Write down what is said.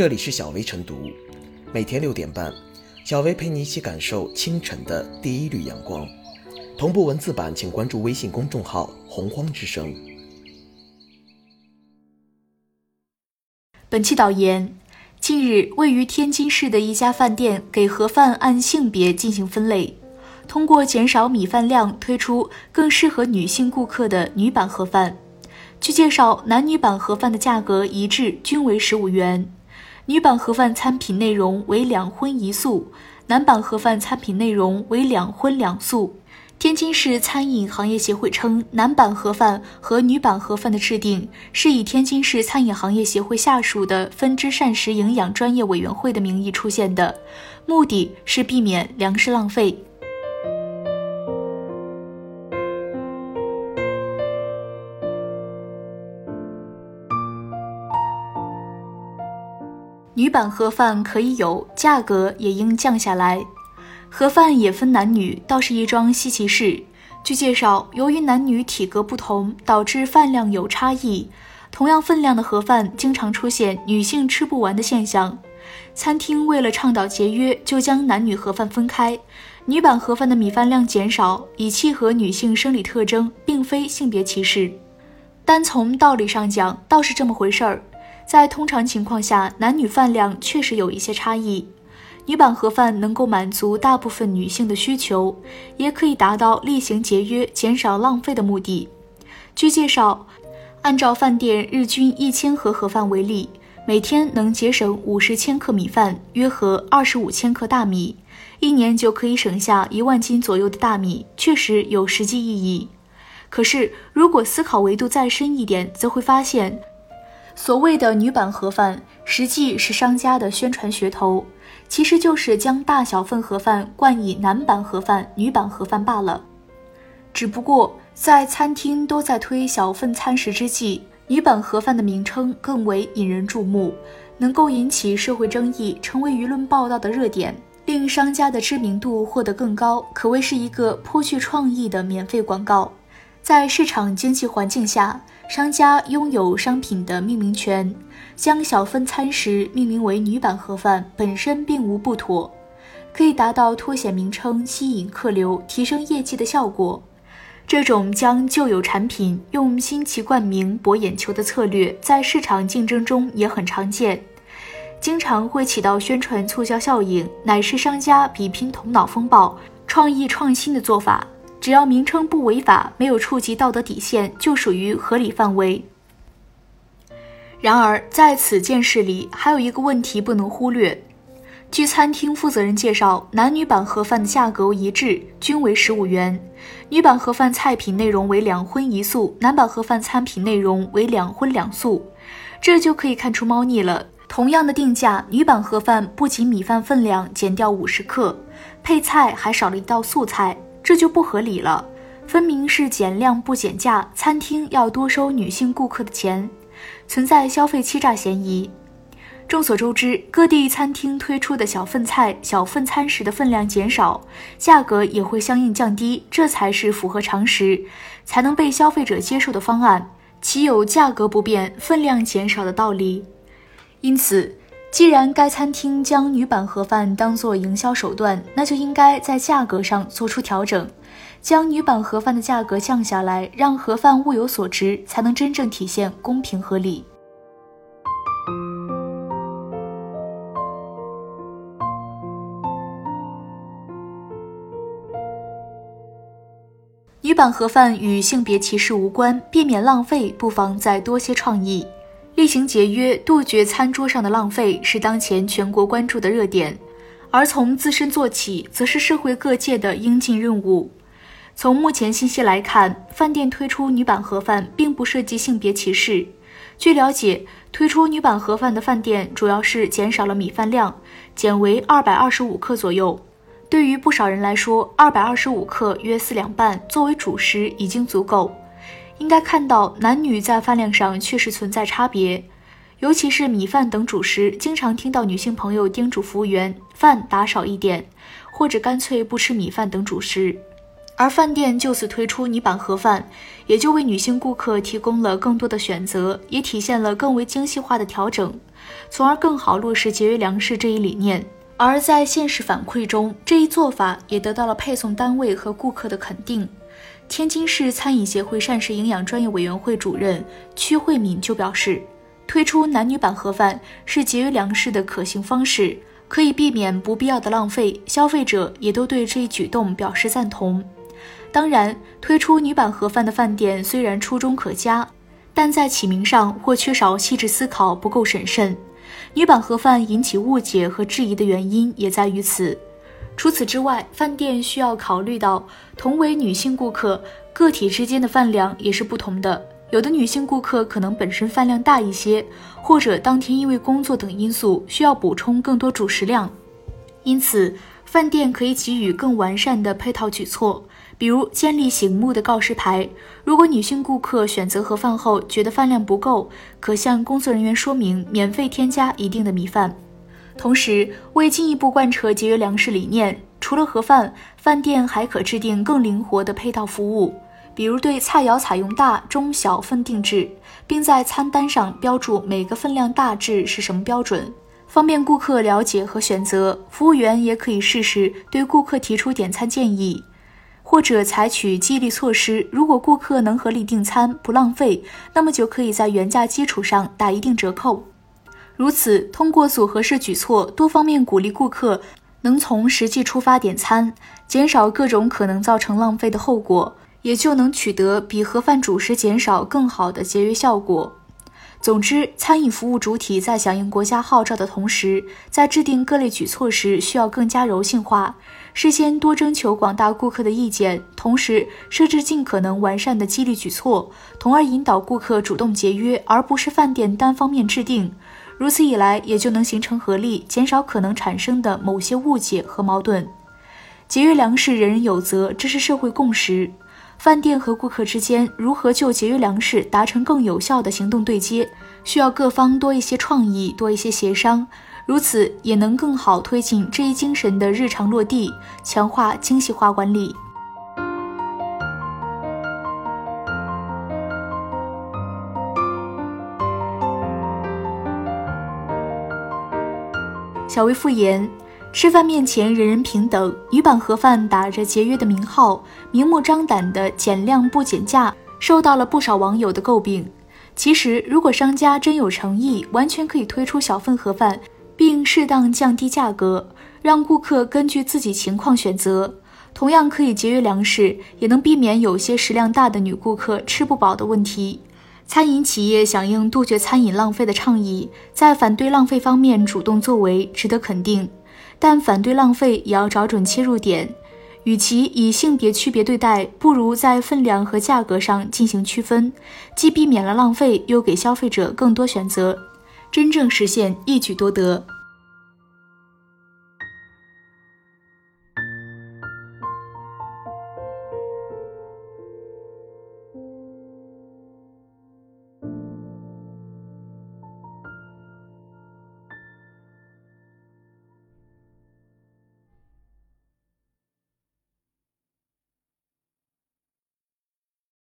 这里是小薇晨读，每天六点半，小薇陪你一起感受清晨的第一缕阳光。同步文字版，请关注微信公众号“洪荒之声”。本期导言：近日，位于天津市的一家饭店给盒饭按性别进行分类，通过减少米饭量，推出更适合女性顾客的女版盒饭。据介绍，男女版盒饭的价格一致，均为十五元。女版盒饭餐品内容为两荤一素，男版盒饭餐品内容为两荤两素。天津市餐饮行业协会称，男版盒饭和女版盒饭的制定是以天津市餐饮行业协会下属的分支膳食营养专业委员会的名义出现的，目的是避免粮食浪费。版盒饭可以有，价格也应降下来。盒饭也分男女，倒是一桩稀奇事。据介绍，由于男女体格不同，导致饭量有差异。同样分量的盒饭，经常出现女性吃不完的现象。餐厅为了倡导节约，就将男女盒饭分开。女版盒饭的米饭量减少，以契合女性生理特征，并非性别歧视。单从道理上讲，倒是这么回事儿。在通常情况下，男女饭量确实有一些差异。女版盒饭能够满足大部分女性的需求，也可以达到厉行节约、减少浪费的目的。据介绍，按照饭店日均一千盒盒饭为例，每天能节省五十千克米饭，约合二十五千克大米，一年就可以省下一万斤左右的大米，确实有实际意义。可是，如果思考维度再深一点，则会发现，所谓的女版盒饭，实际是商家的宣传噱头。其实就是将大小份盒饭冠以男版盒饭、女版盒饭罢了。只不过在餐厅都在推小份餐食之际，女版盒饭的名称更为引人注目，能够引起社会争议，成为舆论报道的热点，令商家的知名度获得更高，可谓是一个颇具创意的免费广告。在市场经济环境下，商家拥有商品的命名权。将小份餐食命名为“女版盒饭”本身并无不妥，可以达到凸显名称、吸引客流、提升业绩的效果。这种将旧有产品用新奇冠名博眼球的策略，在市场竞争中也很常见，经常会起到宣传促销效应，乃是商家比拼头脑风暴、创意创新的做法。只要名称不违法，没有触及道德底线，就属于合理范围。然而，在此件事里，还有一个问题不能忽略。据餐厅负责人介绍，男女版盒饭的价格一致，均为十五元。女版盒饭菜品内容为两荤一素，男版盒饭餐品内容为两荤两素。这就可以看出猫腻了。同样的定价，女版盒饭不仅米饭分量减掉五十克，配菜还少了一道素菜，这就不合理了。分明是减量不减价，餐厅要多收女性顾客的钱。存在消费欺诈嫌疑。众所周知，各地餐厅推出的小份菜、小份餐食的分量减少，价格也会相应降低，这才是符合常识、才能被消费者接受的方案，岂有价格不变、分量减少的道理？因此，既然该餐厅将女版盒饭当做营销手段，那就应该在价格上做出调整。将女版盒饭的价格降下来，让盒饭物有所值，才能真正体现公平合理。女版盒饭与性别歧视无关，避免浪费，不妨再多些创意，厉行节约，杜绝餐桌上的浪费，是当前全国关注的热点。而从自身做起，则是社会各界的应尽任务。从目前信息来看，饭店推出女版盒饭并不涉及性别歧视。据了解，推出女版盒饭的饭店主要是减少了米饭量，减为二百二十五克左右。对于不少人来说，二百二十五克约四两半，作为主食已经足够。应该看到，男女在饭量上确实存在差别，尤其是米饭等主食，经常听到女性朋友叮嘱服务员饭打少一点，或者干脆不吃米饭等主食。而饭店就此推出女版盒饭，也就为女性顾客提供了更多的选择，也体现了更为精细化的调整，从而更好落实节约粮食这一理念。而在现实反馈中，这一做法也得到了配送单位和顾客的肯定。天津市餐饮协会膳食营养专业委员会主任屈慧敏就表示，推出男女版盒饭是节约粮食的可行方式，可以避免不必要的浪费，消费者也都对这一举动表示赞同。当然，推出女版盒饭的饭店虽然初衷可嘉，但在起名上或缺少细致思考，不够审慎。女版盒饭引起误解和质疑的原因也在于此。除此之外，饭店需要考虑到，同为女性顾客，个体之间的饭量也是不同的。有的女性顾客可能本身饭量大一些，或者当天因为工作等因素需要补充更多主食量，因此饭店可以给予更完善的配套举措。比如建立醒目的告示牌，如果女性顾客选择盒饭后觉得饭量不够，可向工作人员说明免费添加一定的米饭。同时，为进一步贯彻节约粮食理念，除了盒饭，饭店还可制定更灵活的配套服务，比如对菜肴采用大、中、小份定制，并在餐单上标注每个分量大致是什么标准，方便顾客了解和选择。服务员也可以适时对顾客提出点餐建议。或者采取激励措施，如果顾客能合理订餐不浪费，那么就可以在原价基础上打一定折扣。如此，通过组合式举措，多方面鼓励顾客能从实际出发点餐，减少各种可能造成浪费的后果，也就能取得比盒饭主食减少更好的节约效果。总之，餐饮服务主体在响应国家号召的同时，在制定各类举措时需要更加柔性化，事先多征求广大顾客的意见，同时设置尽可能完善的激励举措，从而引导顾客主动节约，而不是饭店单方面制定。如此一来，也就能形成合力，减少可能产生的某些误解和矛盾。节约粮食，人人有责，这是社会共识。饭店和顾客之间如何就节约粮食达成更有效的行动对接，需要各方多一些创意，多一些协商，如此也能更好推进这一精神的日常落地，强化精细化管理。小微复言。吃饭面前人人平等，女版盒饭打着节约的名号，明目张胆的减量不减价，受到了不少网友的诟病。其实，如果商家真有诚意，完全可以推出小份盒饭，并适当降低价格，让顾客根据自己情况选择，同样可以节约粮食，也能避免有些食量大的女顾客吃不饱的问题。餐饮企业响应杜绝餐饮浪费的倡议，在反对浪费方面主动作为，值得肯定。但反对浪费也要找准切入点，与其以性别区别对待，不如在分量和价格上进行区分，既避免了浪费，又给消费者更多选择，真正实现一举多得。